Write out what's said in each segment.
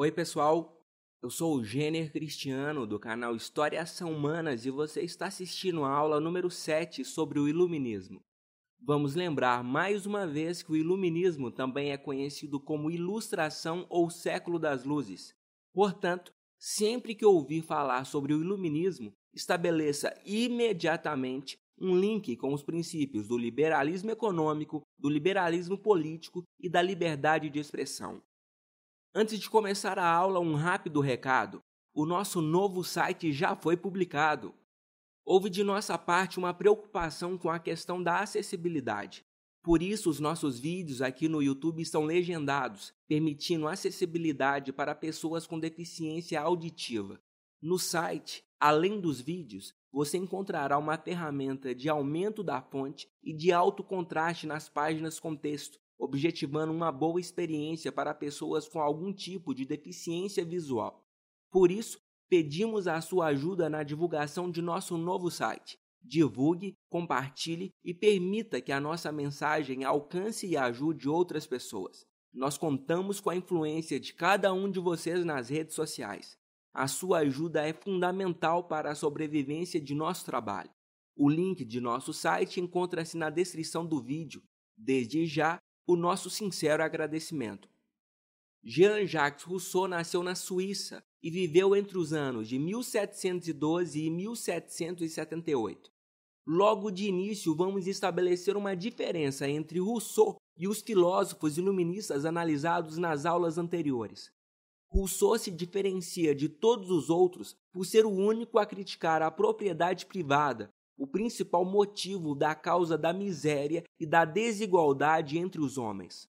Oi, pessoal. Eu sou o Gêner Cristiano do canal Histórias São Humanas e você está assistindo a aula número 7 sobre o Iluminismo. Vamos lembrar mais uma vez que o Iluminismo também é conhecido como Ilustração ou Século das Luzes. Portanto, sempre que ouvir falar sobre o Iluminismo, estabeleça imediatamente um link com os princípios do liberalismo econômico, do liberalismo político e da liberdade de expressão. Antes de começar a aula, um rápido recado. O nosso novo site já foi publicado. Houve de nossa parte uma preocupação com a questão da acessibilidade. Por isso, os nossos vídeos aqui no YouTube estão legendados, permitindo acessibilidade para pessoas com deficiência auditiva. No site, além dos vídeos, você encontrará uma ferramenta de aumento da fonte e de alto contraste nas páginas com texto, objetivando uma boa experiência para pessoas com algum tipo de deficiência visual. Por isso, pedimos a sua ajuda na divulgação de nosso novo site. Divulgue, compartilhe e permita que a nossa mensagem alcance e ajude outras pessoas. Nós contamos com a influência de cada um de vocês nas redes sociais. A sua ajuda é fundamental para a sobrevivência de nosso trabalho. O link de nosso site encontra-se na descrição do vídeo. Desde já, o nosso sincero agradecimento. Jean-Jacques Rousseau nasceu na Suíça e viveu entre os anos de 1712 e 1778. Logo de início, vamos estabelecer uma diferença entre Rousseau e os filósofos iluministas analisados nas aulas anteriores. Rousseau se diferencia de todos os outros por ser o único a criticar a propriedade privada o principal motivo da causa da miséria e da desigualdade entre os homens.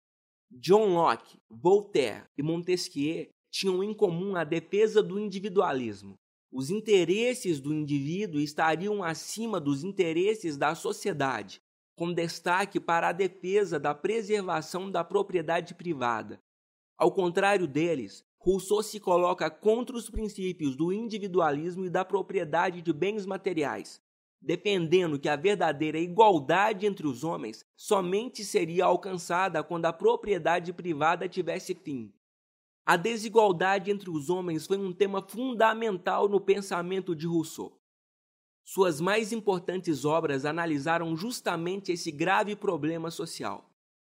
John Locke, Voltaire e Montesquieu tinham em comum a defesa do individualismo. Os interesses do indivíduo estariam acima dos interesses da sociedade, com destaque para a defesa da preservação da propriedade privada. Ao contrário deles, Rousseau se coloca contra os princípios do individualismo e da propriedade de bens materiais, defendendo que a verdadeira igualdade entre os homens somente seria alcançada quando a propriedade privada tivesse fim. A desigualdade entre os homens foi um tema fundamental no pensamento de Rousseau. Suas mais importantes obras analisaram justamente esse grave problema social.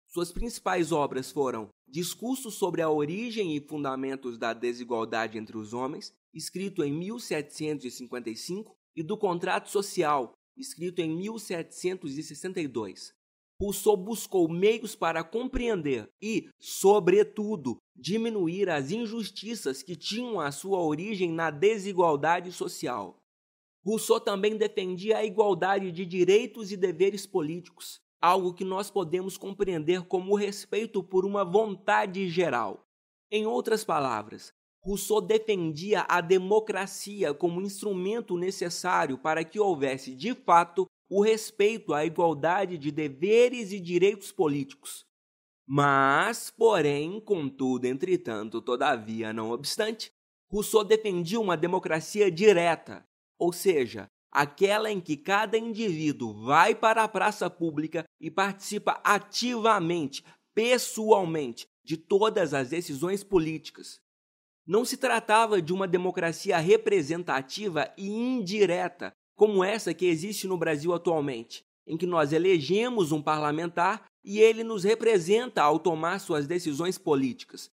Suas principais obras foram Discurso sobre a origem e fundamentos da desigualdade entre os homens, escrito em 1755, e do Contrato Social, escrito em 1762. Rousseau buscou meios para compreender e, sobretudo, diminuir as injustiças que tinham a sua origem na desigualdade social. Rousseau também defendia a igualdade de direitos e deveres políticos, algo que nós podemos compreender como o respeito por uma vontade geral. Em outras palavras, Rousseau defendia a democracia como instrumento necessário para que houvesse, de fato, o respeito à igualdade de deveres e direitos políticos. Mas, porém, contudo, entretanto, todavia, não obstante, Rousseau defendia uma democracia direta, ou seja, aquela em que cada indivíduo vai para a praça pública e participa ativamente, pessoalmente, de todas as decisões políticas. Não se tratava de uma democracia representativa e indireta, como essa que existe no Brasil atualmente, em que nós elegemos um parlamentar e ele nos representa ao tomar suas decisões políticas.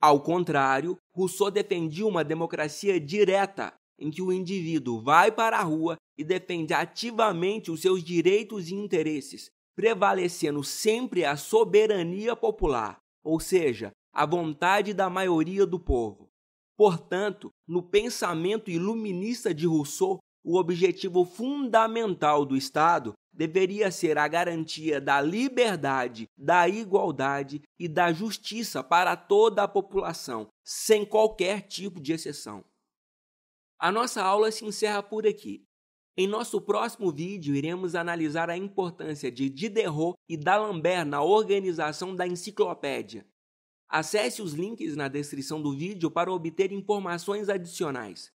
Ao contrário, Rousseau defendia uma democracia direta, em que o indivíduo vai para a rua e defende ativamente os seus direitos e interesses, prevalecendo sempre a soberania popular, ou seja, a vontade da maioria do povo. Portanto, no pensamento iluminista de Rousseau, o objetivo fundamental do Estado deveria ser a garantia da liberdade, da igualdade e da justiça para toda a população, sem qualquer tipo de exceção. A nossa aula se encerra por aqui. Em nosso próximo vídeo, iremos analisar a importância de Diderot e d'Alembert na organização da enciclopédia. Acesse os links na descrição do vídeo para obter informações adicionais.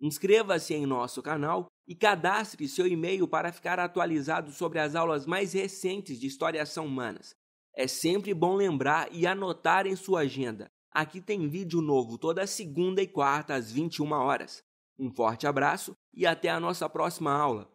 Inscreva-se em nosso canal e cadastre seu e-mail para ficar atualizado sobre as aulas mais recentes de História São Humanas. É sempre bom lembrar e anotar em sua agenda. Aqui tem vídeo novo toda segunda e quarta às 21 horas. Um forte abraço e até a nossa próxima aula.